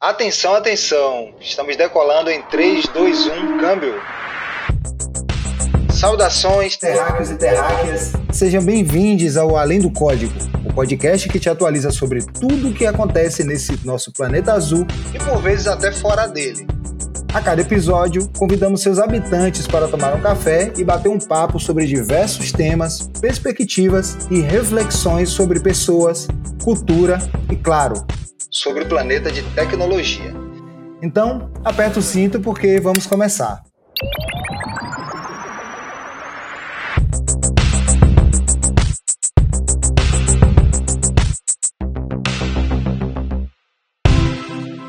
Atenção, atenção! Estamos decolando em 3, 2, 1, câmbio! Saudações, terráqueos e terráqueas! Sejam bem-vindos ao Além do Código, o podcast que te atualiza sobre tudo o que acontece nesse nosso planeta azul e por vezes até fora dele. A cada episódio, convidamos seus habitantes para tomar um café e bater um papo sobre diversos temas, perspectivas e reflexões sobre pessoas, cultura e, claro, sobre o planeta de tecnologia. Então, aperta o cinto porque vamos começar.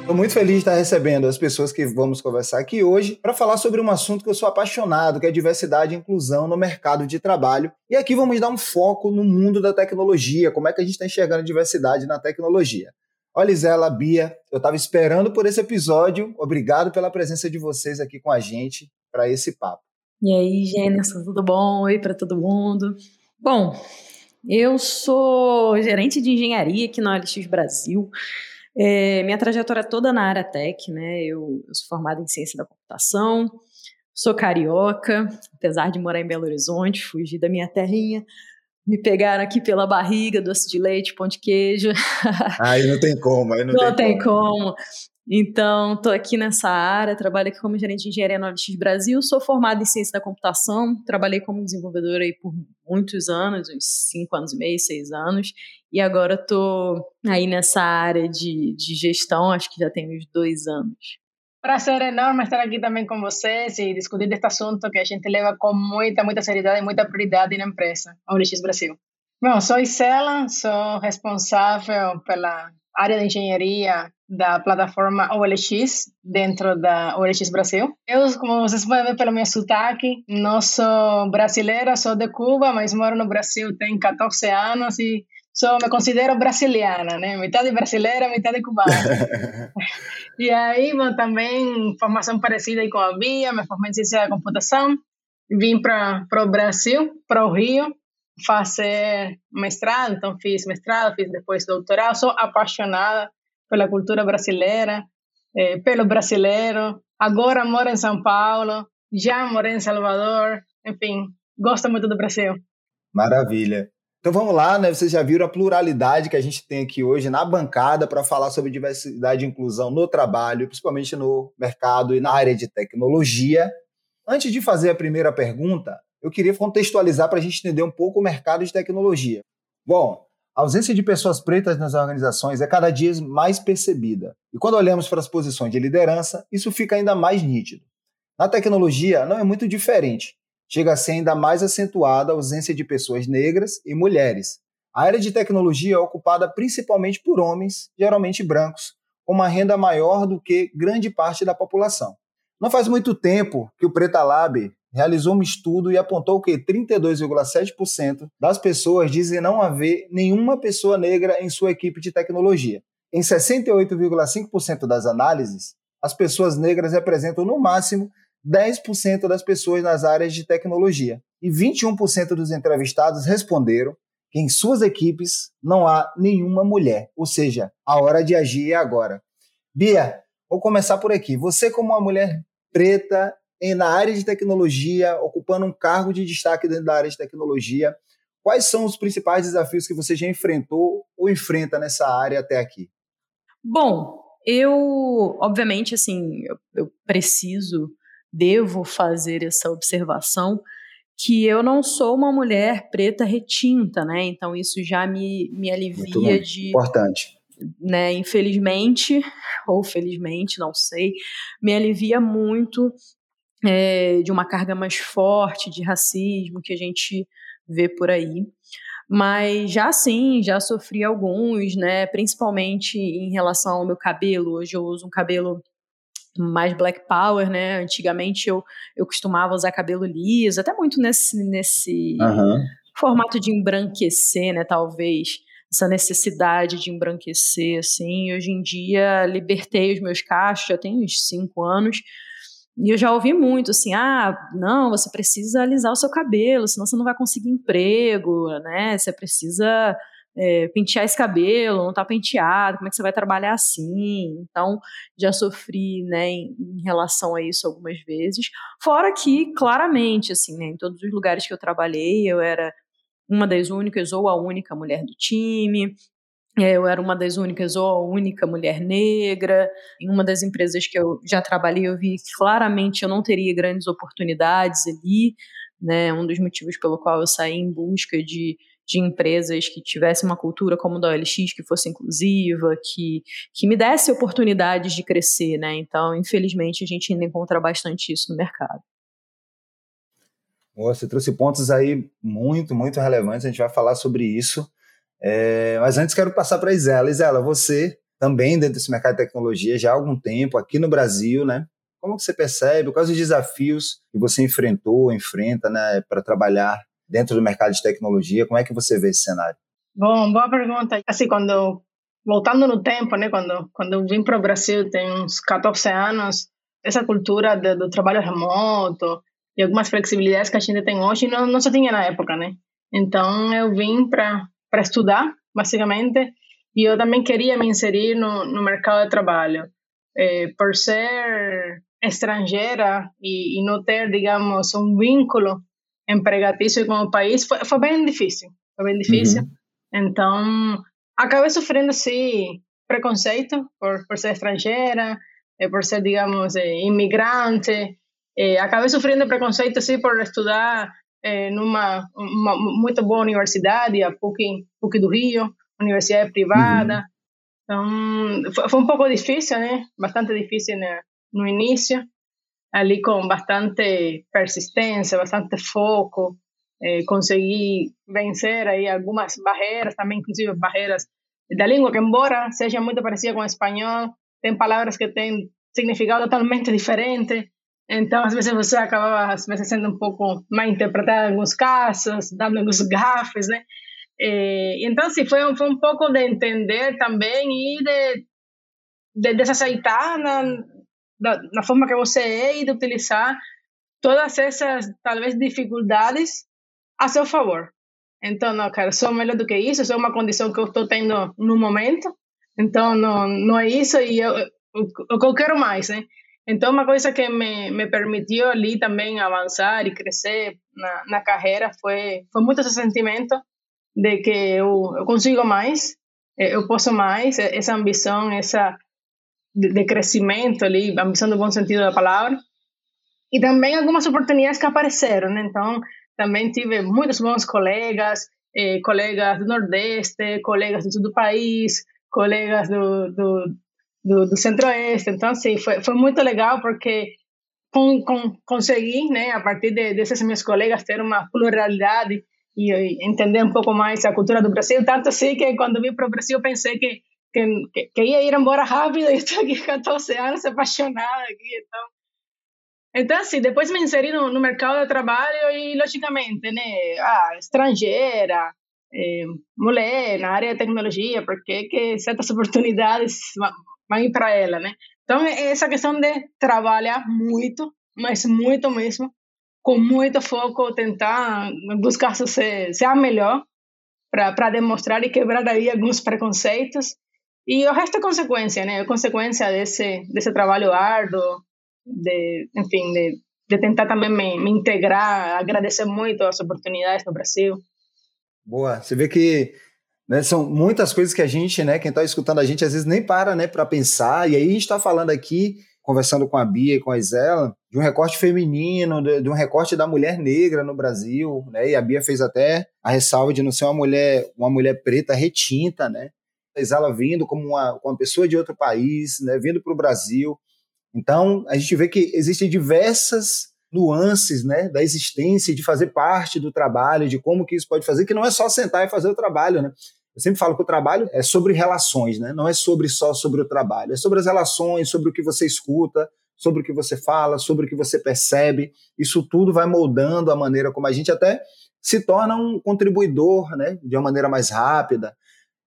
Estou muito feliz de estar recebendo as pessoas que vamos conversar aqui hoje para falar sobre um assunto que eu sou apaixonado, que é diversidade e inclusão no mercado de trabalho. E aqui vamos dar um foco no mundo da tecnologia, como é que a gente está enxergando diversidade na tecnologia. Olha, Isela, Bia, eu estava esperando por esse episódio. Obrigado pela presença de vocês aqui com a gente para esse papo. E aí, Gênesis, tudo bom? Oi para todo mundo. Bom, eu sou gerente de engenharia aqui na OLX Brasil. É, minha trajetória toda na área tech, né? Eu, eu sou formada em ciência da computação, sou carioca, apesar de morar em Belo Horizonte, fugi da minha terrinha, me pegaram aqui pela barriga, doce de leite, pão de queijo. Aí não tem como, aí não, não tem, tem como. como. Então, estou aqui nessa área, trabalho aqui como gerente de engenharia no OLX Brasil, sou formada em ciência da computação, trabalhei como desenvolvedora aí por muitos anos, uns cinco anos e meio, seis anos, e agora estou aí nessa área de, de gestão, acho que já tem uns dois anos. Prazer enorme estar aqui também com vocês e discutir deste assunto que a gente leva com muita, muita seriedade e muita prioridade na empresa, a OLX Brasil. Bom, sou Isela, sou responsável pela área de engenharia da plataforma OLX dentro da OLX Brasil. Eu, como vocês podem ver pelo meu sotaque, não sou brasileira, sou de Cuba, mas moro no Brasil tem 14 anos e sou, me considero brasiliana, né? Metade brasileira, metade cubana. e aí, bom, também formação parecida com a Bia, me formei em ciência da computação, vim para o Brasil, para o Rio, fazer mestrado, então fiz mestrado, fiz depois doutorado, sou apaixonada pela cultura brasileira, eh, pelo brasileiro, agora moro em São Paulo, já morei em Salvador, enfim, gosto muito do Brasil. Maravilha. Então vamos lá, né? Vocês já viram a pluralidade que a gente tem aqui hoje na bancada para falar sobre diversidade e inclusão no trabalho, principalmente no mercado e na área de tecnologia. Antes de fazer a primeira pergunta, eu queria contextualizar para a gente entender um pouco o mercado de tecnologia. Bom, a ausência de pessoas pretas nas organizações é cada dia mais percebida. E quando olhamos para as posições de liderança, isso fica ainda mais nítido. Na tecnologia, não é muito diferente chega a ser ainda mais acentuada a ausência de pessoas negras e mulheres. A área de tecnologia é ocupada principalmente por homens, geralmente brancos, com uma renda maior do que grande parte da população. Não faz muito tempo que o Preta Lab realizou um estudo e apontou que 32,7% das pessoas dizem não haver nenhuma pessoa negra em sua equipe de tecnologia. Em 68,5% das análises, as pessoas negras representam no máximo 10% das pessoas nas áreas de tecnologia. E 21% dos entrevistados responderam que em suas equipes não há nenhuma mulher, ou seja, a hora de agir é agora. Bia, vou começar por aqui. Você, como uma mulher preta na área de tecnologia, ocupando um cargo de destaque dentro da área de tecnologia, quais são os principais desafios que você já enfrentou ou enfrenta nessa área até aqui? Bom, eu, obviamente, assim, eu, eu preciso devo fazer essa observação que eu não sou uma mulher preta retinta, né? Então isso já me, me alivia de. Importante. Né, infelizmente, ou felizmente, não sei, me alivia muito é, de uma carga mais forte de racismo que a gente vê por aí. Mas já sim, já sofri alguns, né? Principalmente em relação ao meu cabelo. Hoje eu uso um cabelo mais black power, né? Antigamente eu, eu costumava usar cabelo liso, até muito nesse, nesse uhum. formato de embranquecer, né? Talvez essa necessidade de embranquecer, assim. Hoje em dia libertei os meus cachos, já tem uns cinco anos. E eu já ouvi muito assim: ah, não, você precisa alisar o seu cabelo, senão você não vai conseguir emprego, né? Você precisa é, pentear esse cabelo, não tá penteado, como é que você vai trabalhar assim? Então, já sofri, né, em, em relação a isso algumas vezes. Fora que, claramente, assim, né, em todos os lugares que eu trabalhei, eu era uma das únicas ou a única mulher do time, é, eu era uma das únicas ou a única mulher negra. Em uma das empresas que eu já trabalhei, eu vi que claramente eu não teria grandes oportunidades ali. Né? Um dos motivos pelo qual eu saí em busca de, de empresas que tivessem uma cultura como a da OLX, que fosse inclusiva, que, que me desse oportunidades de crescer. Né? Então, infelizmente, a gente ainda encontra bastante isso no mercado. Você trouxe pontos aí muito, muito relevantes. A gente vai falar sobre isso. É, mas antes quero passar para a Isela. Isela, você também dentro desse mercado de tecnologia já há algum tempo aqui no Brasil, né? Como você percebe? Quais os desafios que você enfrentou, enfrenta, né, para trabalhar dentro do mercado de tecnologia? Como é que você vê esse cenário? Bom, boa pergunta. Assim, quando voltando no tempo, né, quando quando eu vim para o Brasil, tem uns 14 anos, essa cultura de, do trabalho remoto e algumas flexibilidades que a gente tem hoje não, não se tinha na época, né? Então eu vim para para estudar, basicamente, e eu também queria me inserir no, no mercado de trabalho. É, por ser estrangeira e, e, não ter, digamos, um vínculo empregatício com o país, foi, foi bem difícil. Foi bem difícil. Uhum. Então, acabei sofrendo, sim, preconceito por, por ser estrangeira, eh, por ser, digamos, eh, imigrante. Eh, acabei sofrendo preconceito, sim, por estudar numa uma muito boa universidade, a PUC, PUC do Rio, universidade privada. Uhum. Então, foi, foi, um pouco difícil, né? Bastante difícil né? no início, ali com bastante persistência, bastante foco, eh, consegui vencer aí algumas barreiras, também inclusive barreiras da língua, que embora seja muito parecida com o espanhol, tem palavras que têm significado totalmente diferente. Então, às vezes você acabava, às vezes, sendo um pouco mal interpretada em alguns casos, dando alguns gafes, né? E, então, assim, foi, foi um de entender também e de, de desaceitar da, na forma que você é e de utilizar todas essas, talvez, dificuldades a seu favor. Então, não, cara, sou melhor do que isso, sou uma condição que eu estou tendo no momento, então não, não é isso e eu, o que eu quero mais, né? Então, uma coisa que me, me permitiu ali também avançar e crescer na, na carreira foi, foi muito esse sentimento de que eu, eu consigo mais, eh, eu posso mais, eh, essa ambição, essa de, de crescimento ali, ambição no bom sentido da palavra. E também algumas oportunidades que apareceram, né? Então, também tive muitos bons colegas, eh, colegas do Nordeste, colegas do sul do país, colegas do, do do, do Centro-Oeste. Então, assim, foi, foi muito legal porque com, com, consegui, né, a partir de, desses meus colegas, ter uma pluralidade e, e, entender um pouco mais a cultura do Brasil. Tanto assim que quando vim para o Brasil, pensei que, que, que, ia ir embora rápido e estou aqui 14 anos apaixonada aqui. Então, então assim, depois me inseri no, mercado de trabalho e, logicamente, né, ah, estrangeira, é, mulher na área de tecnologia, porque que certas oportunidades vão ir para ela, né? Então, essa questão de trabalhar muito, mas muito mesmo, com muito foco, tentar, casos, ser, ser a melhor para demonstrar e quebrar aí alguns preconceitos. E o resto é consequência, né? É consequência desse, desse trabalho árduo, de, enfim, de, de tentar também me, me integrar, agradecer muito as oportunidades no Brasil. Boa. Você vê que né? São muitas coisas que a gente, né, quem está escutando a gente, às vezes nem para né, para pensar. E aí a gente está falando aqui, conversando com a Bia e com a Isela, de um recorte feminino, de, de, um recorte da mulher negra no Brasil. Né? E a Bia fez até a ressalva de não ser uma mulher, uma mulher preta retinta, né? A Isela vindo como uma, uma pessoa de outro país, né, vindo para o Brasil. Então, a gente vê que existem diversas nuances né, da existência, de fazer parte do trabalho, de como que isso pode fazer, que não é só sentar e fazer o trabalho, né? Eu sempre falo que o trabalho é sobre relações, né? Não é sobre só sobre o trabalho, é sobre as relações, sobre o que você escuta, sobre o que você fala, sobre o que você percebe. Isso tudo vai moldando a maneira como a gente até se torna um contribuidor, né? De uma maneira mais rápida.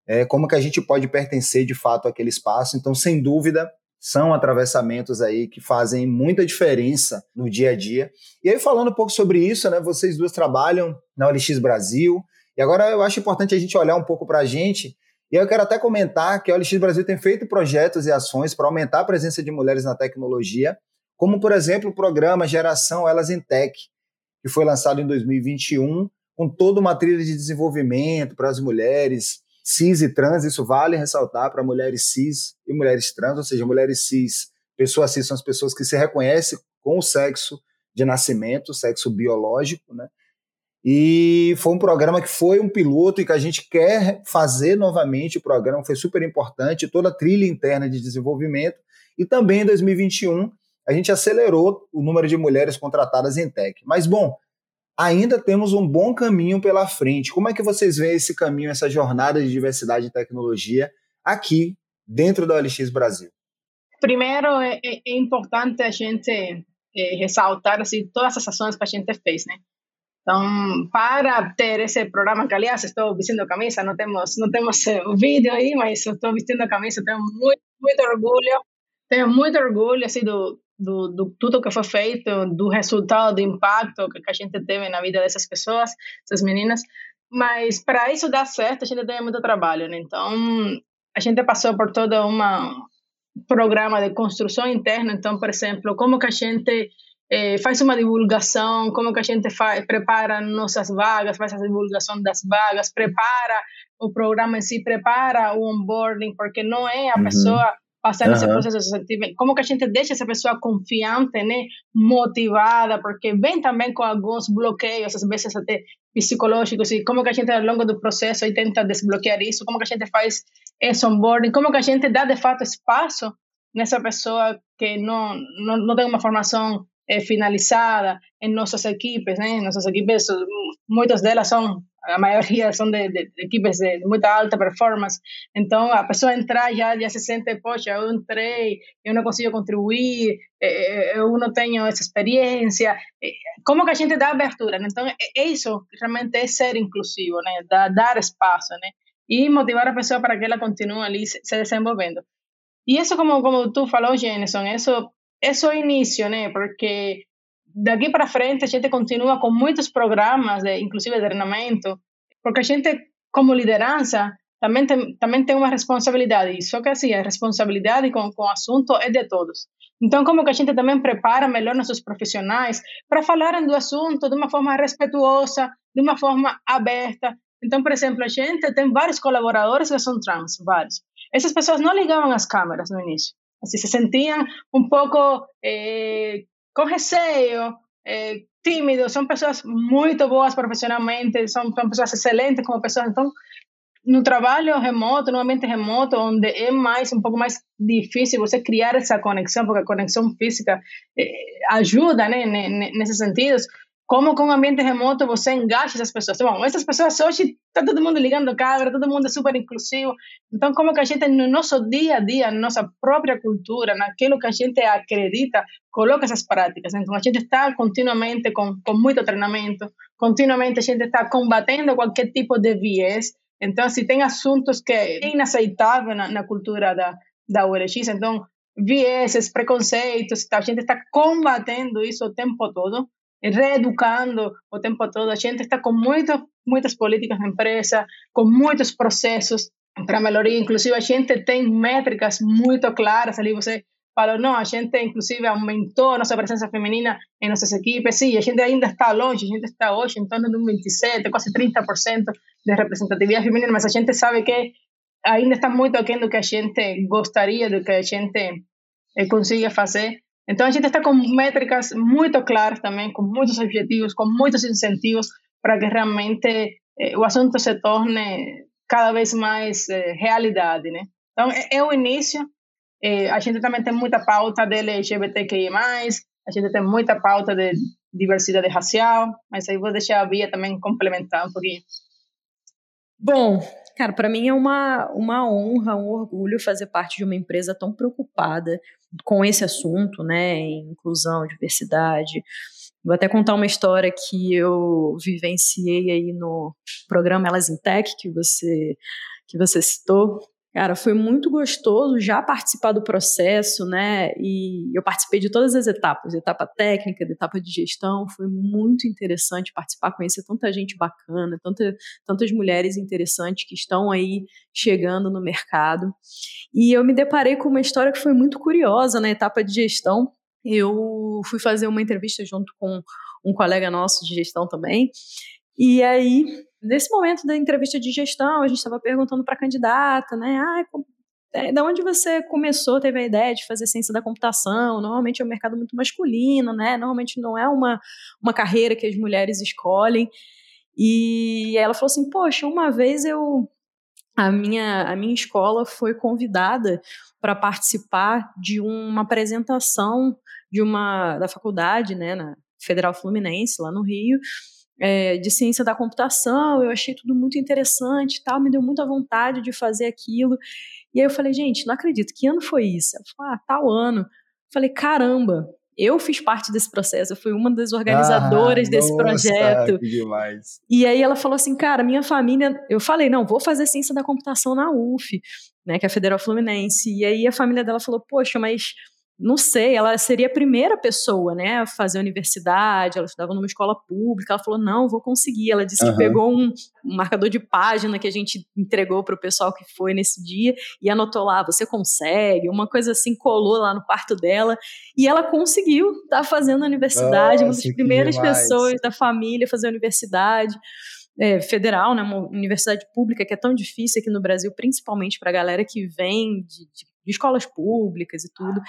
É, como que a gente pode pertencer de fato àquele espaço. Então, sem dúvida, são atravessamentos aí que fazem muita diferença no dia a dia. E aí, falando um pouco sobre isso, né? Vocês duas trabalham na OLX Brasil, E agora eu acho importante a gente olhar um pouco para a gente, e eu quero até comentar que a OLX Brasil tem feito projetos e ações para aumentar a presença de mulheres na tecnologia, como, por exemplo, o programa Geração Elas em Tech, que foi lançado em 2021, com toda uma trilha de desenvolvimento para as mulheres cis e trans, isso vale ressaltar para mulheres cis e mulheres trans, ou seja, mulheres cis, pessoas cis são as pessoas que se reconhecem com o sexo de nascimento, sexo biológico, né? E foi um programa que foi um piloto e que a gente quer fazer novamente. O programa foi super importante, toda a trilha interna de desenvolvimento. E também em 2021 a gente acelerou o número de mulheres contratadas em tech. Mas, bom, ainda temos um bom caminho pela frente. Como é que vocês veem esse caminho, essa jornada de diversidade e tecnologia aqui dentro da OLX Brasil? Primeiro, é, é, é importante a gente é, ressaltar assim, todas as ações que a gente fez, né? Então, para ter esse programa, que aliás estou vestindo camisa, não temos, não temos eh, o vídeo aí, mas estou vestindo camisa, tenho muito, muito orgulho, tenho muito orgulho assim, do, do, do tudo que foi feito, do resultado, do impacto que, a gente teve na vida dessas pessoas, essas meninas. Mas para isso dar certo, a gente tem muito trabalho, né? Então, a gente passou por todo um programa de construção interna. Então, por exemplo, como que a gente é, faz uma divulgação, como que a gente faz, prepara nossas vagas, faz a divulgação das vagas, prepara o programa em si, prepara o onboarding, porque não é a uhum. pessoa passar uhum. esse processo como que a gente deixa essa pessoa confiante, né, motivada, porque vem também com alguns bloqueios, às vezes até psicológicos, e como que a gente ao longo do processo aí tenta desbloquear isso, como que a gente faz esse onboarding, como que a gente dá de fato espaço nessa pessoa que não, não, não tem uma formação é, finalizada em nossas equipes, né? Nossas equipes, muitas delas são, a maioria são de, de, de equipes de alta performance. Então, a pessoa entrar já, já se sente, poxa, eu entrei, eu não consigo contribuir, eu não tenho essa experiência. Como que a gente dá abertura? Né? Então, é isso realmente é ser inclusivo? Dar, dar espaço, né? E motivar a pessoa para que ela continue ali se, se desenvolvendo. E isso, como, como tu falou, Jenison, isso é o? Porque daqui para frente a gente continua com muitos programas, de, inclusive de treinamento, porque a gente, como liderança, também tem, também tem uma responsabilidade. Só que assim, a responsabilidade com, com o assunto é de todos. Então, como que a gente também prepara melhor nossos profissionais para falarem do assunto de uma forma respeituosa, de uma forma aberta. Então, por exemplo, a gente tem vários colaboradores que são trans, vários. Essas pessoas não ligavam as câmeras no início. Assim, se sentiam um pouco eh, com receio, eh, tímidos, são pessoas muito boas profissionalmente, são, são pessoas excelentes como pessoas. Então, no trabalho remoto, no ambiente remoto, onde é mais um pouco mais difícil você criar essa conexão, porque a conexão física eh, ajuda né, nesses sentidos como com o ambiente remoto você engaja essas pessoas. Bom, essas pessoas hoje está todo mundo ligando câmera, todo mundo é super inclusivo. Então, como que a gente no nosso dia a dia, na nossa própria cultura, naquilo que a gente acredita, coloca essas práticas. Então, a gente está continuamente com, com muito treinamento, continuamente a gente está combatendo qualquer tipo de viés. Então, se tem assuntos que é inaceitável na, na cultura da, da ULX, então, vieses, preconceitos, a gente está combatendo isso o tempo todo reeducando o tempo todo. A gente está com muito, muitas políticas na empresa, com muitos processos para melhoria. Inclusive, a gente tem métricas muito claras ali. Você falou, não, a gente inclusive aumentou nossa presença feminina em nossas equipes. Sim, a gente ainda está longe, a gente está hoje em torno de um 27, quase 30% de representatividade feminina, mas a gente sabe que ainda está muito aquém do que a gente gostaria, do que a gente eh, consiga fazer. Então, a gente está com métricas muito claras também, com muitos objetivos, com muitos incentivos para que realmente eh, o assunto se torne cada vez mais eh, realidade, né? Então, é, é o início. Eh, a gente também tem muita pauta de LGBTQI+, a gente tem muita pauta de diversidade racial, mas aí vou deixar a Bia também complementar um pouquinho. Bom, cara, para mim é uma, uma honra, um orgulho fazer parte de uma empresa tão preocupada com esse assunto, né, inclusão, diversidade. Vou até contar uma história que eu vivenciei aí no programa Elas em Tech, que você, que você citou. Cara, foi muito gostoso já participar do processo, né? E eu participei de todas as etapas, etapa técnica, etapa de gestão. Foi muito interessante participar, conhecer tanta gente bacana, tanta, tantas mulheres interessantes que estão aí chegando no mercado. E eu me deparei com uma história que foi muito curiosa na etapa de gestão. Eu fui fazer uma entrevista junto com um colega nosso de gestão também. E aí Nesse momento da entrevista de gestão, a gente estava perguntando para a candidata, né? Ah, da onde você começou, teve a ideia de fazer ciência da computação? Normalmente é um mercado muito masculino, né? Normalmente não é uma, uma carreira que as mulheres escolhem. E ela falou assim: Poxa, uma vez eu. A minha, a minha escola foi convidada para participar de uma apresentação de uma da faculdade, né, na Federal Fluminense, lá no Rio, é, de ciência da computação, eu achei tudo muito interessante tal, me deu muita vontade de fazer aquilo. E aí eu falei, gente, não acredito, que ano foi isso? Ela falou, ah, tal ano. Eu falei, caramba, eu fiz parte desse processo, eu fui uma das organizadoras ah, desse nossa, projeto. Que demais. E aí ela falou assim, cara, minha família, eu falei, não, vou fazer ciência da computação na UF, né, que é a Federal Fluminense. E aí a família dela falou, poxa, mas não sei, ela seria a primeira pessoa, né, a fazer universidade, ela estudava numa escola pública, ela falou, não, vou conseguir, ela disse uhum. que pegou um, um, marcador de página que a gente entregou para o pessoal que foi nesse dia, e anotou lá, você consegue, uma coisa assim, colou lá no quarto dela, e ela conseguiu estar tá fazendo a universidade, Nossa, uma das primeiras pessoas da família a fazer a universidade, é, federal, né, uma universidade pública que é tão difícil aqui no Brasil, principalmente para a galera que vem de, de de escolas públicas e tudo.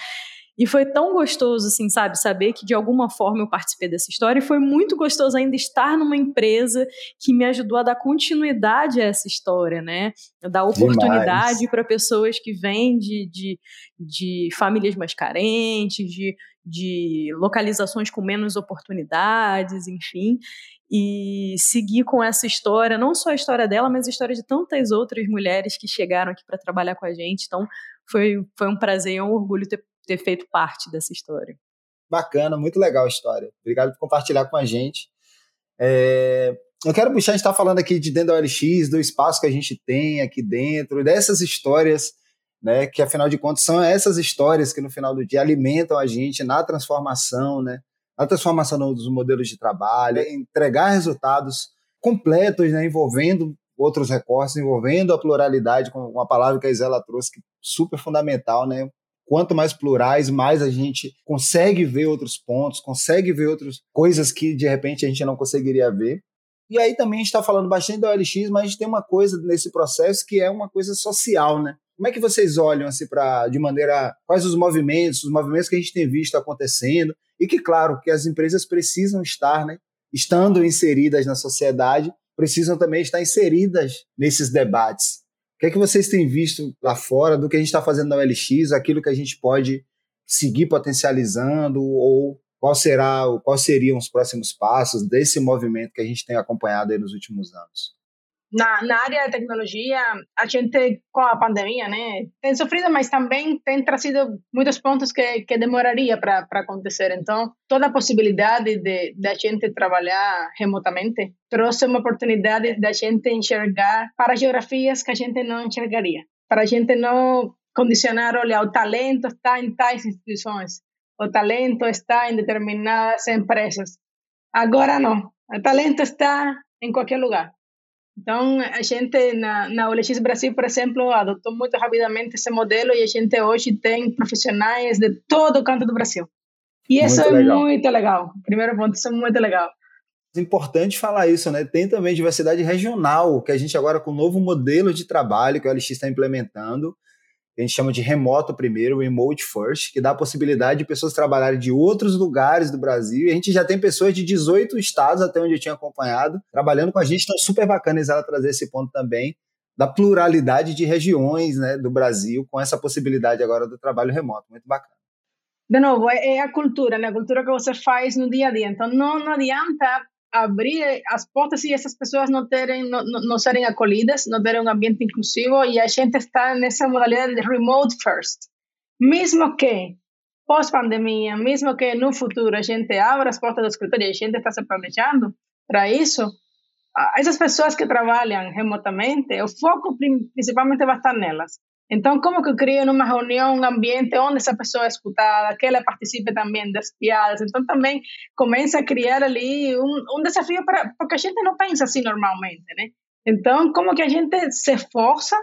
E foi tão gostoso, assim, sabe, saber que de alguma forma eu participei dessa história. E foi muito gostoso ainda estar numa empresa que me ajudou a dar continuidade a essa história, né? Dar oportunidade para pessoas que vêm de, de, de famílias mais carentes, de, de localizações com menos oportunidades, enfim e seguir com essa história, não só a história dela, mas a história de tantas outras mulheres que chegaram aqui para trabalhar com a gente. Então, foi, foi um prazer e um orgulho ter, ter feito parte dessa história. Bacana, muito legal a história. Obrigado por compartilhar com a gente. É, eu quero puxar, a gente está falando aqui de dentro da OLX, do espaço que a gente tem aqui dentro, dessas histórias, né, que afinal de contas são essas histórias que no final do dia alimentam a gente na transformação, né, na transformação dos modelos de trabalho, entregar resultados completos, né, envolvendo outros recortes, envolvendo a pluralidade, com uma palavra que a Isela trouxe, que é super fundamental, né? Quanto mais plurais, mais a gente consegue ver outros pontos, consegue ver outras coisas que de repente a gente não conseguiria ver. E aí também a gente está falando bastante da OLX, mas a gente tem uma coisa nesse processo que é uma coisa social, né? Como é que vocês olham assim para de maneira quais os movimentos, os movimentos que a gente tem visto acontecendo e que claro que as empresas precisam estar, né, estando inseridas na sociedade precisam também estar inseridas nesses debates. Que é que vocês têm visto lá fora do que a gente está fazendo na OLX, aquilo que a gente pode seguir potencializando ou qual será, quais seriam os próximos passos desse movimento que a gente tem acompanhado nos últimos anos? Na, na área de tecnologia, a gente, com a pandemia, né, tem sofrido, mas também tem trazido muitos pontos que, que demoraria para acontecer. Então, toda a possibilidade de, de a gente trabalhar remotamente trouxe uma oportunidade de a gente enxergar para geografias que a gente não enxergaria. Para a gente não condicionar, olha, o talento está em tais instituições, o talento está em determinadas empresas. Agora não, o talento está em qualquer lugar. Então, a gente na, na OLX Brasil, por exemplo, adotou muito rapidamente esse modelo e a gente hoje tem profissionais de todo o canto do Brasil. E isso muito é legal. muito legal. Primeiro ponto, isso é muito legal. É importante falar isso, né? Tem também diversidade regional, que a gente agora, com o novo modelo de trabalho que a OLX está implementando, a gente chama de remoto primeiro, remote first, que dá a possibilidade de pessoas trabalharem de outros lugares do Brasil. E a gente já tem pessoas de 18 estados, até onde eu tinha acompanhado, trabalhando com a gente. Então, super bacana ela trazer esse ponto também da pluralidade de regiões né, do Brasil, com essa possibilidade agora do trabalho remoto. Muito bacana. De novo, é a cultura, né? A cultura que você faz no dia a dia. Então, não, não adianta abrir as portas e essas pessoas não terem não, não serem acolhidas, não terem um ambiente inclusivo e a gente está nessa modalidade de remote first. Mesmo que pós-pandemia, mesmo que no futuro a gente abra as portas do escritório e a gente está se planejando para isso, essas pessoas que trabalham remotamente, o foco principalmente vai estar nelas. Então, como que eu crio numa reunião um ambiente onde essa pessoa é escutada, que ela participe também das piadas? Então, também começa a criar ali um, um desafio para porque a gente não pensa assim normalmente, né? Então, como que a gente se esforça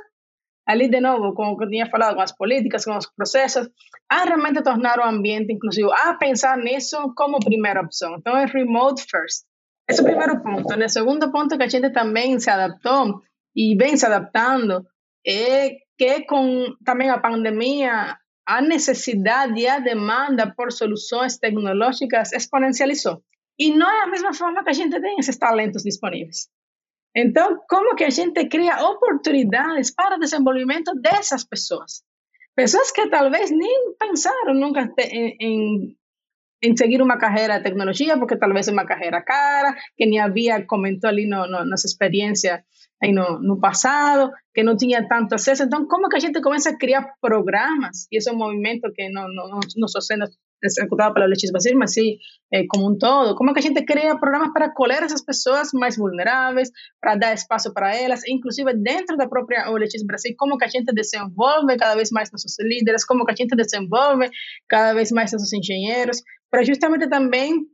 ali de novo, como eu tinha falado, com as políticas, com os processos, a realmente tornar o ambiente inclusivo, a pensar nisso como primeira opção. Então, é remote first. Esse é o primeiro ponto. O segundo ponto que a gente também se adaptou e vem se adaptando é que com também a pandemia a necessidade e a demanda por soluções tecnológicas exponencializou. E não é a mesma forma que a gente tem esses talentos disponíveis. Então, como que a gente cria oportunidades para o desenvolvimento dessas pessoas? Pessoas que talvez nem pensaram nunca em, em, em seguir uma carreira de tecnologia, porque talvez é uma carreira cara, que nem havia, comentou ali no, no, nossa experiência aí no, no passado, que não tinha tanto acesso. Então, como que a gente começa a criar programas? E esse é um movimento que não, não, não, só sendo executado pela legislação, mas sim eh, como um todo. Como é que a gente cria programas para acolher essas pessoas mais vulneráveis, para dar espaço para elas, inclusive dentro da própria OLX Brasil, como que a gente desenvolve cada vez mais nossos líderes, como que a gente desenvolve cada vez mais nossos engenheiros, para justamente também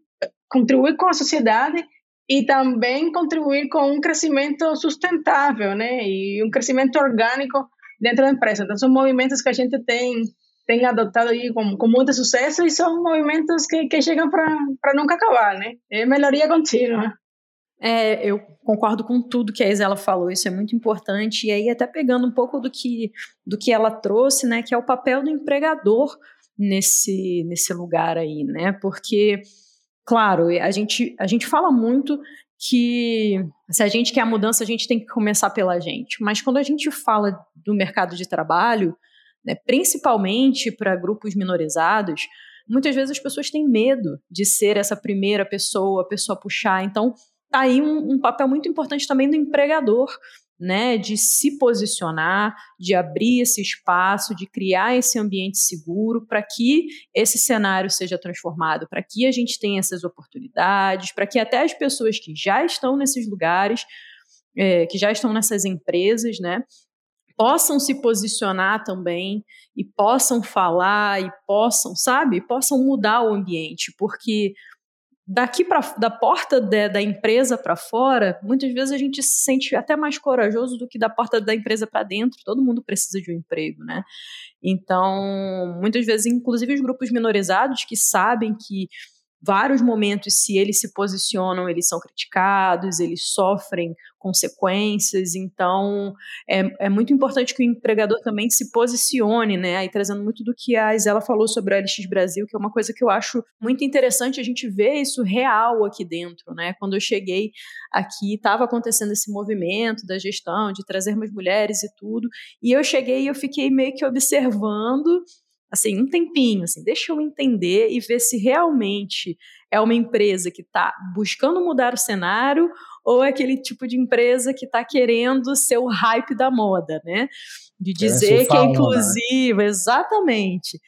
contribuir com a sociedade e também contribuir com um crescimento sustentável, né? E um crescimento orgânico dentro da empresa. Então, são movimentos que a gente tem, tem adotado aí com, com muito sucesso e são movimentos que, que chegam para nunca acabar, né? É melhoria contínua. É, eu concordo com tudo que a Isela falou, isso é muito importante. E aí, até pegando um pouco do que, do que ela trouxe, né? Que é o papel do empregador nesse, nesse lugar aí, né? Porque claro, a gente, a gente fala muito que se a gente quer a mudança, a gente tem que começar pela gente. Mas quando a gente fala do mercado de trabalho, né, principalmente para grupos minorizados, muitas vezes as pessoas têm medo de ser essa primeira pessoa, a pessoa puxar. Então, tá aí um, um papel muito importante também do empregador né, de se posicionar, de abrir esse espaço, de criar esse ambiente seguro para que esse cenário seja transformado, para que a gente tenha essas oportunidades, para que até as pessoas que já estão nesses lugares, é, que já estão nessas empresas, né, possam se posicionar também e possam falar e possam, sabe, possam mudar o ambiente, porque daqui para da porta de, da empresa para fora, muitas vezes a gente se sente até mais corajoso do que da porta da empresa para dentro. Todo mundo precisa de um emprego, né? Então, muitas vezes, inclusive os grupos minorizados que sabem que vários momentos, se eles se posicionam, eles são criticados, eles sofrem consequências. Então, é, é muito importante que o empregador também se posicione, né? Aí trazendo muito do que a Isela falou sobre a LX Brasil, que é uma coisa que eu acho muito interessante a gente ver isso real aqui dentro, né? Quando eu cheguei aqui, estava acontecendo esse movimento da gestão, de trazer mais mulheres e tudo, e eu cheguei e eu fiquei meio que observando assim, um tempinho, assim, deixa eu entender e ver se realmente é uma empresa que está buscando mudar o cenário ou é aquele tipo de empresa que está querendo ser o hype da moda, né? De dizer que é né? inclusiva, né? exatamente.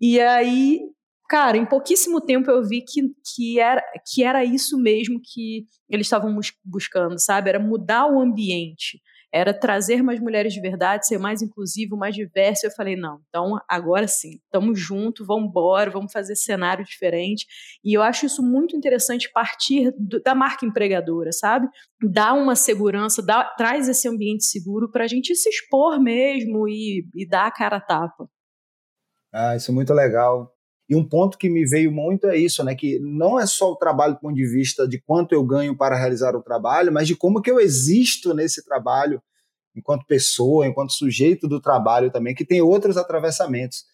E aí, cara, em pouquíssimo tempo eu vi que, que, era, que era isso mesmo que eles estavam buscando, sabe? Era mudar o ambiente era trazer mais mulheres de verdade, ser mais inclusivo, mais diverso. Eu falei, não, então agora sim, estamos juntos, vamos embora, vamos fazer cenário diferente. E eu acho isso muito interessante partir do, da marca empregadora, sabe? Dá uma segurança, dá, traz esse ambiente seguro para a gente se expor mesmo e, e dar a cara a tapa. Ah, isso é muito legal. E um ponto que me veio muito é isso, né? Que não é só o trabalho do ponto de vista de quanto eu ganho para realizar o trabalho, mas de como que eu existo nesse trabalho enquanto pessoa, enquanto sujeito do trabalho também, que tem outros atravessamentos.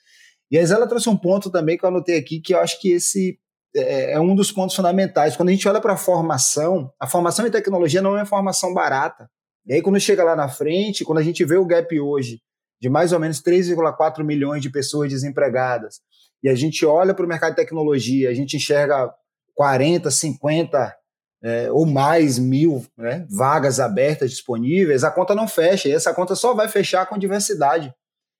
E a Isela trouxe um ponto também que eu anotei aqui, que eu acho que esse é, é um dos pontos fundamentais. Quando a gente olha para a formação, a formação em tecnologia não é formação barata. E aí, quando chega lá na frente, quando a gente vê o gap hoje de mais ou menos 3,4 milhões de pessoas desempregadas, e a gente olha para o mercado de tecnologia, a gente enxerga 40, 50 é, ou mais mil né, vagas abertas disponíveis, a conta não fecha. E essa conta só vai fechar com diversidade,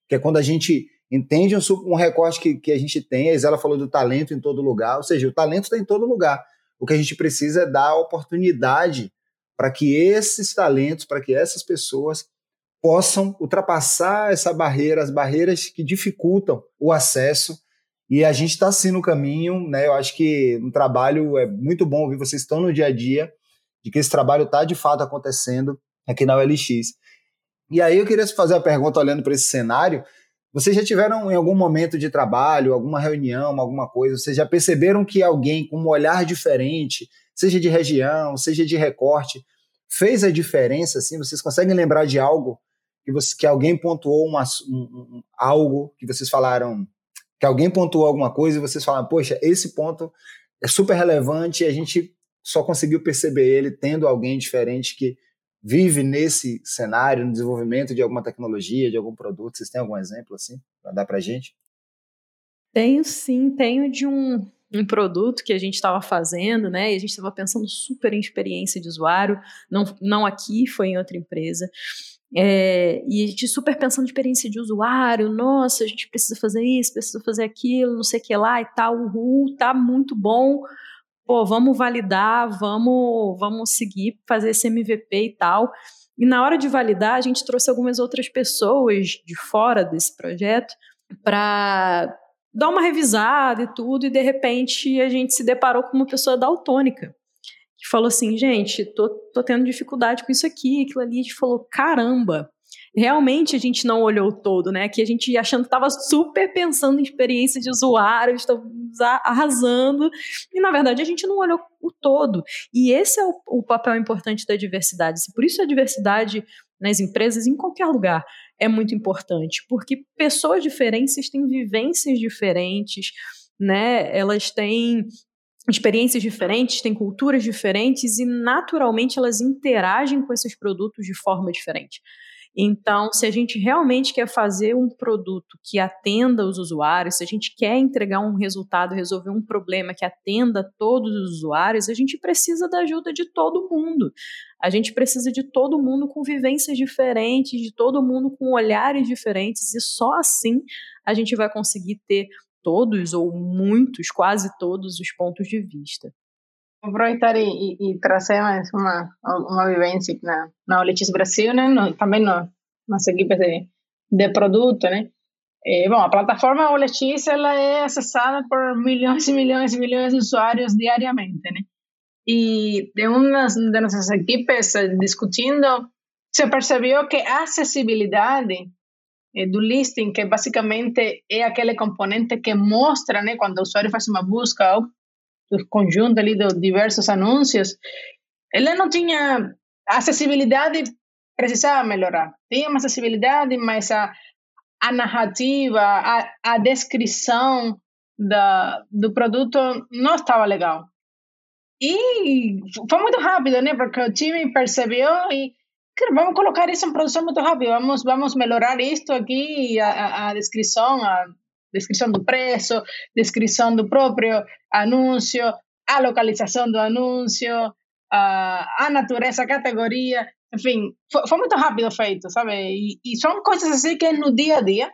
que é quando a gente entende um, um recorte que, que a gente tem. A Isela falou do talento em todo lugar, ou seja, o talento está em todo lugar. O que a gente precisa é dar oportunidade para que esses talentos, para que essas pessoas possam ultrapassar essa barreira, as barreiras que dificultam o acesso. E a gente está sim no caminho, né? Eu acho que no trabalho é muito bom ouvir vocês estão no dia a dia, de que esse trabalho está de fato acontecendo aqui na OLX. E aí eu queria fazer a pergunta olhando para esse cenário. Vocês já tiveram em algum momento de trabalho, alguma reunião, alguma coisa, vocês já perceberam que alguém com um olhar diferente, seja de região, seja de recorte, fez a diferença? Assim, vocês conseguem lembrar de algo que, você, que alguém pontuou uma, um, um, algo que vocês falaram, que alguém pontuou alguma coisa e vocês falaram, poxa, esse ponto é super relevante e a gente só conseguiu perceber ele tendo alguém diferente que vive nesse cenário, no desenvolvimento de alguma tecnologia, de algum produto? Vocês têm algum exemplo assim para dar para gente? Tenho sim, tenho de um, um produto que a gente estava fazendo, né? E a gente estava pensando super em experiência de usuário, não, não aqui, foi em outra empresa. É, e a gente super pensando em experiência de usuário, nossa, a gente precisa fazer isso, precisa fazer aquilo, não sei o que lá e tal, uhul, tá muito bom, pô, vamos validar, vamos, vamos seguir, fazer esse MVP e tal. E na hora de validar, a gente trouxe algumas outras pessoas de fora desse projeto para dar uma revisada e tudo, e de repente a gente se deparou com uma pessoa daltônica que falou assim, gente, tô, tô tendo dificuldade com isso aqui, aquilo ali, a gente falou, caramba, realmente a gente não olhou todo, né? Que a gente achando que estava super pensando em experiência de usuário, estamos arrasando, e na verdade a gente não olhou o todo. E esse é o, o papel importante da diversidade. Por isso a diversidade nas empresas, em qualquer lugar, é muito importante, porque pessoas diferentes têm vivências diferentes, né? Elas têm experiências diferentes, têm culturas diferentes e naturalmente elas interagem com esses produtos de forma diferente. Então, se a gente realmente quer fazer um produto que atenda os usuários, se a gente quer entregar um resultado, resolver um problema que atenda todos os usuários, a gente precisa da ajuda de todo mundo. A gente precisa de todo mundo com vivências diferentes, de todo mundo com olhares diferentes, e só assim a gente vai conseguir ter todos ou muitos, quase todos os pontos de vista. aproveitar e, e, e, trazer mais uma, uma vivência na, na OLX Brasil, né? No, também no, nas equipes de, de produto, né? Eh, bom, a plataforma OLX ela é acessada por milhões e milhões e milhões de usuários diariamente, né? E de uma de nossas equipes discutindo, se percebeu que a acessibilidade eh, do listing, que basicamente é aquele componente que mostra, né, quando o usuário faz uma busca do conjunto ali de diversos anúncios, ele não tinha acessibilidade, precisava melhorar. Tinha uma acessibilidade, mas a, a narrativa, a, a descrição da, do produto não estava legal. E foi muito rápido, né? Porque o time percebeu e vamos colocar isso em produção muito rápido, vamos, vamos melhorar isto aqui, a, a descrição, a descrição do preço, descrição do próprio anúncio, a localização do anúncio, a, a natureza, a categoria, enfim, foi, foi muito rápido feito, sabe? E, e, são coisas assim que no dia a dia,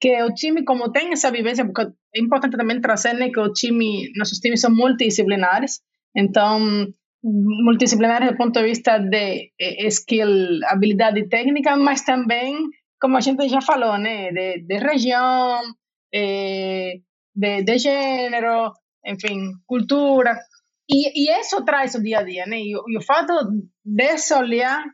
que o time, como tem essa vivência, porque é importante também trazer né, que o time, nossos times são multidisciplinares, então, multidisciplinares do ponto de vista de eh, skill, habilidade técnica, mas também, como a gente já falou, né, de, de região, eh, de, de gênero, enfim, cultura. E, e isso traz o dia a dia, né? E, e o fato desse olhar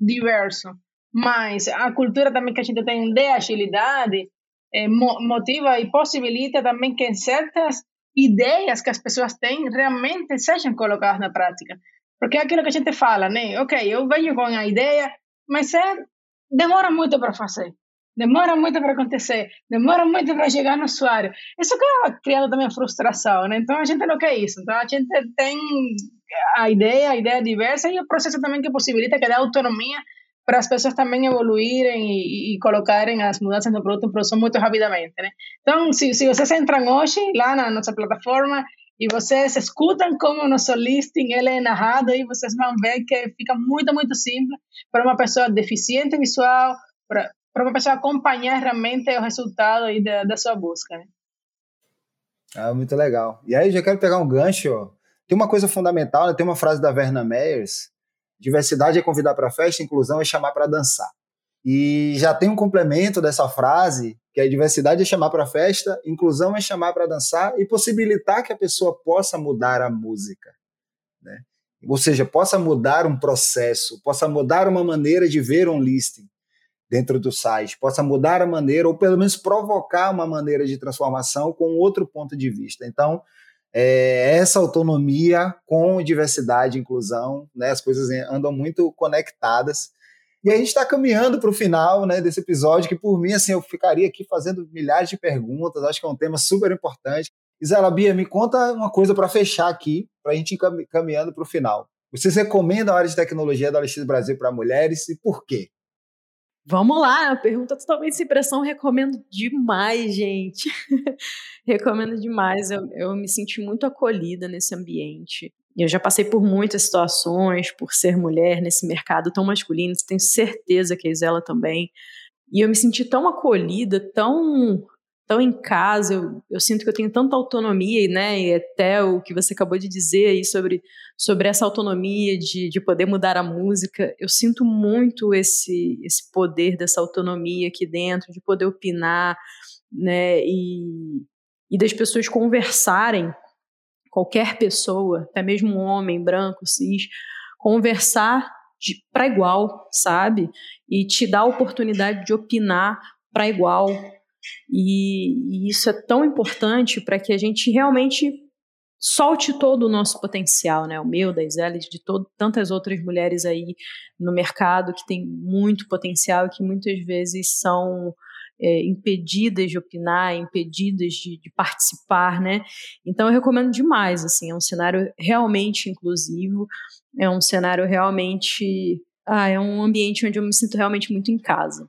diverso, mas a cultura também que a gente tem de agilidade, eh, motiva e possibilita também que certas ideias que as pessoas têm realmente sejam colocadas na prática. Porque é aquilo que a gente fala, né? Ok, eu venho com a ideia, mas é, demora muito para fazer demora muito para acontecer, demora muito para chegar no usuário. Isso acaba criando também frustração, né? Então a gente não quer isso. Então a gente tem a ideia, a ideia diversa e o processo também que possibilita que dá autonomia para as pessoas também evoluírem e, e, colocarem as mudanças no produto em produção muito rapidamente, né? Então, se, se vocês entram hoje lá na nossa plataforma e vocês escutam como o nosso listing ele é narrado, aí vocês vão ver que fica muito, muito simples para uma pessoa deficiente visual, para para a pessoa acompanhar realmente o resultado aí da, da sua busca. Né? Ah, muito legal. E aí, já quero pegar um gancho. Tem uma coisa fundamental, né? tem uma frase da Verna Meyers: diversidade é convidar para festa, inclusão é chamar para dançar. E já tem um complemento dessa frase, que a diversidade é chamar para festa, inclusão é chamar para dançar e possibilitar que a pessoa possa mudar a música. Né? Ou seja, possa mudar um processo, possa mudar uma maneira de ver um listing dentro do site, possa mudar a maneira, ou pelo menos provocar uma maneira de transformação com outro ponto de vista. Então, é, essa autonomia com diversidade e inclusão, né, as coisas andam muito conectadas. E a gente está caminhando para o final né, desse episódio, que por mim, assim, eu ficaria aqui fazendo milhares de perguntas, acho que é um tema super importante. Isela Bia, me conta uma coisa para fechar aqui, para a gente ir caminhando para o final. Vocês recomendam a área de tecnologia da OLX Brasil para mulheres e por quê? Vamos lá, pergunta totalmente sem pressão, recomendo demais, gente. recomendo demais, eu, eu me senti muito acolhida nesse ambiente. Eu já passei por muitas situações, por ser mulher nesse mercado tão masculino, tenho certeza que a Isela também. E eu me senti tão acolhida, tão tão em casa, eu, eu, sinto que eu tenho tanta autonomia, né, e até o que você acabou de dizer aí sobre, sobre essa autonomia de, de poder mudar a música, eu sinto muito esse, esse poder dessa autonomia aqui dentro, de poder opinar, né, e, e das pessoas conversarem, qualquer pessoa, até mesmo um homem branco, cis, conversar para igual, sabe? E te dar a oportunidade de opinar para igual, e, e isso é tão importante para que a gente realmente solte todo o nosso potencial, né? O meu, da Isela, de todo, tantas outras mulheres aí no mercado que tem muito potencial e que muitas vezes são é, impedidas de opinar, impedidas de, de, participar, né? Então eu recomendo demais, assim, é um cenário realmente inclusivo, é um cenário realmente, ah, é um ambiente onde eu me sinto realmente muito em casa.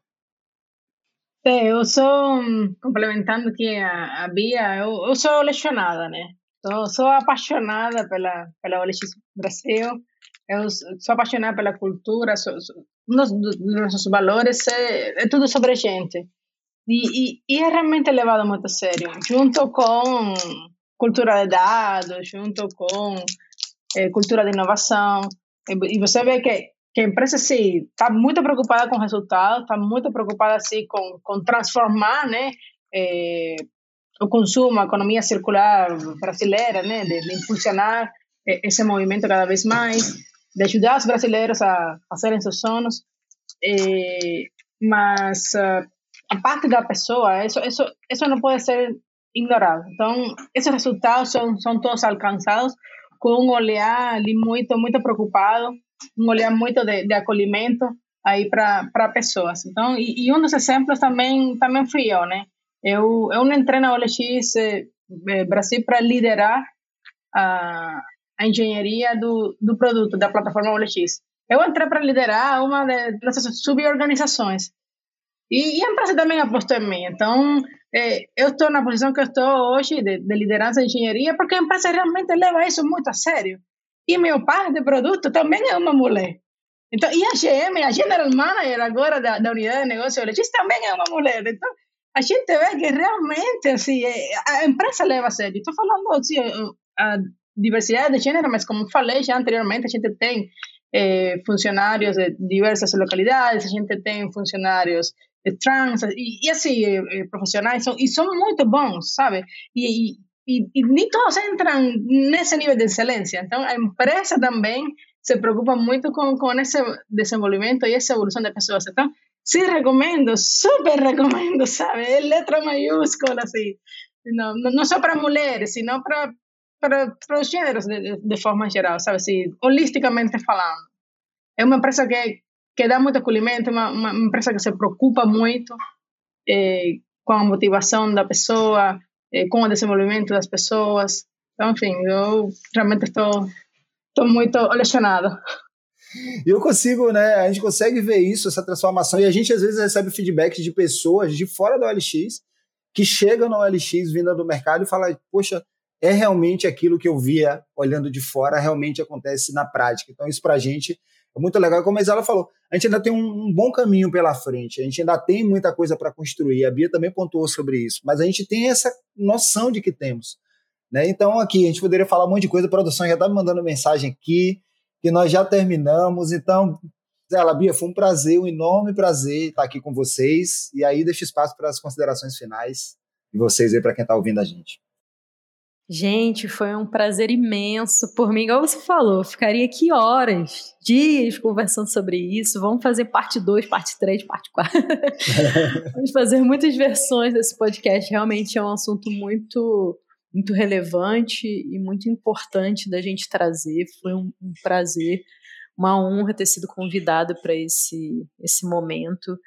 É, eu sou, complementando aqui a, a Bia, eu, eu sou lecionada, né? Sou, sou apaixonada pela, pela OLX Brasil, eu sou apaixonada pela cultura, sou, sou, um dos, nossos valores é, é tudo sobre gente. E, e, e, é realmente levado muito a sério, junto com cultura de dados, junto com é, cultura de inovação. E você vê que que a empresa sim está muito preocupada com resultados, está muito preocupada com, com transformar, né, eh, o consumo, a economia circular brasileira, né, de, de impulsionar esse movimento cada vez mais, de ajudar os brasileiros a fazerem seus sonhos, eh, mas uh, a parte da pessoa, isso, isso, isso não pode ser ignorado. Então, esses resultados são, são todos alcançados com um olhar ali muito, muito preocupado um olhar muito de, de acolhimento aí para pessoas. Então, e, e, um dos exemplos também também fui eu, né? Eu eu entrei na OLX eh, eh, Brasil para liderar a, a engenharia do, do produto da plataforma OLX. Eu entrei para liderar uma das suborganizações. E, e, a empresa também apostou em mim. Então, eh, eu estou na posição que eu estou hoje de, de liderança de engenharia porque a empresa realmente leva isso muito a sério. E meu par de produto também é uma mulher. Então, e a GM, a General Manager agora da, da unidade de negócio LX também é uma mulher. Então, a gente vê que realmente assim, a empresa leva a sério. Estou falando assim, a diversidade de gênero, mas como falei já anteriormente, a gente tem eh, funcionários de diversas localidades, a gente tem funcionários trans, e, e assim, eh, profissionais, e são muito bons, sabe? E, e, e nem todos entram nesse nível de excelência. Então, a empresa também se preocupa muito com, com esse desenvolvimento e essa evolução de pessoas. Então, sim, recomendo, super recomendo, sabe? É letra maiúscula, assim. Não, não só para mulheres, sino para para, para os gêneros de, de, forma geral, sabe? Assim, holisticamente falando. É uma empresa que, que dá muito acolhimento, uma, uma empresa que se preocupa muito eh, com a motivação da pessoa, eh, com o desenvolvimento das pessoas. Então, enfim, eu realmente estou, estou muito lesionada. E eu consigo, né? A gente consegue ver isso, essa transformação, e a gente às vezes recebe feedback de pessoas de fora do OLX que chegam no OLX vinda do mercado e falam, poxa, é realmente aquilo que eu via olhando de fora, realmente acontece na prática. Então, isso para a gente é muito legal. Como a Isala falou, a gente ainda tem um, um bom caminho pela frente, a gente ainda tem muita coisa para construir. A Bia também pontuou sobre isso, mas a gente tem essa noção de que temos. Né? Então, aqui, a gente poderia falar um monte de coisa, a produção já está me mandando mensagem aqui, que nós já terminamos. Então, Zé Labia, foi um prazer, um enorme prazer estar aqui com vocês. E aí deixo espaço para as considerações finais de vocês aí para quem está ouvindo a gente. Gente, foi um prazer imenso. Por mim, igual você falou, ficaria aqui horas, dias conversando sobre isso. Vamos fazer parte 2, parte 3, parte 4. Vamos fazer muitas versões desse podcast. Realmente é um assunto muito muito relevante e muito importante da gente trazer. Foi um, um prazer, uma honra ter sido convidado para esse, esse momento.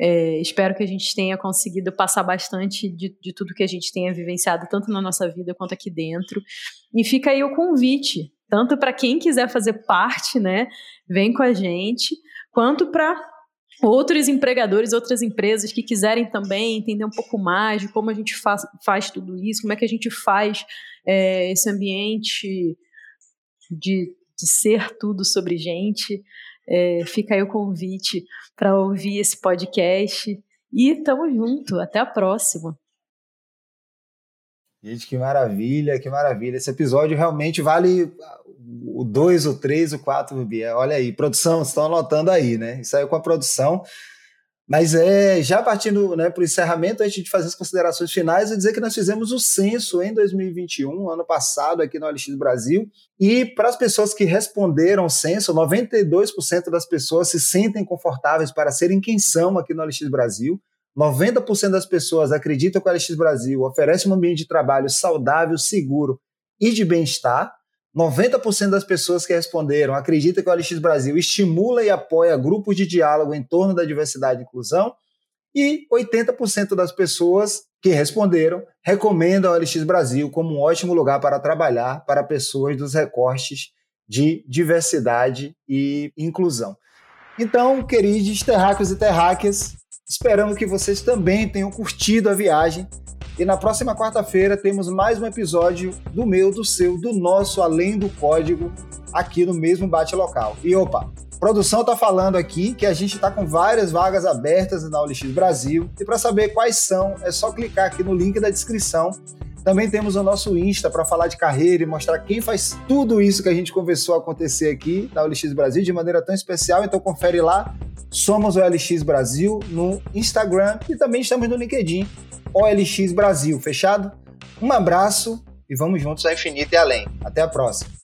É, espero que a gente tenha conseguido passar bastante de, de tudo que a gente tenha vivenciado, tanto na nossa vida quanto aqui dentro. E fica aí o convite, tanto para quem quiser fazer parte, né, vem com a gente, quanto para outros empregadores, outras empresas que quiserem também entender um pouco mais de como a gente faz, faz tudo isso, como é que a gente faz é, esse ambiente de, de ser tudo sobre gente. É, fica aí o convite para ouvir esse podcast. E tamo junto. Até a próxima. Gente, que maravilha, que maravilha. Esse episódio realmente vale o 2, o 3, o 4, Bia. Olha aí, produção, estão anotando aí, né? Isso aí é com a produção. Mas é, já partindo né, para o encerramento, antes de fazer as considerações finais, é dizer que nós fizemos o censo em 2021, ano passado, aqui no OLX Brasil, e para as pessoas que responderam o censo, 92% das pessoas se sentem confortáveis para serem quem são aqui no OLX Brasil, 90% das pessoas acreditam que o OLX Brasil oferece um ambiente de trabalho saudável, seguro e de bem-estar, 90% das pessoas que responderam acreditam que o OLX Brasil estimula e apoia grupos de diálogo em torno da diversidade e inclusão, e 80% das pessoas que responderam recomendam o OLX Brasil como um ótimo lugar para trabalhar para pessoas dos recortes de diversidade e inclusão. Então, queridos terráqueos e terráqueas, esperamos que vocês também tenham curtido a viagem e na próxima quarta-feira temos mais um episódio do meu, do seu, do nosso Além do Código, aqui no mesmo Bate Local. E opa, produção está falando aqui que a gente está com várias vagas abertas na OLX Brasil. E para saber quais são, é só clicar aqui no link da descrição. Também temos o nosso Insta para falar de carreira e mostrar quem faz tudo isso que a gente conversou acontecer aqui na OLX Brasil de maneira tão especial. Então confere lá. Somos o OLX Brasil no Instagram e também estamos no LinkedIn OLX Brasil, fechado? Um abraço e vamos juntos ao infinito e além. Até a próxima.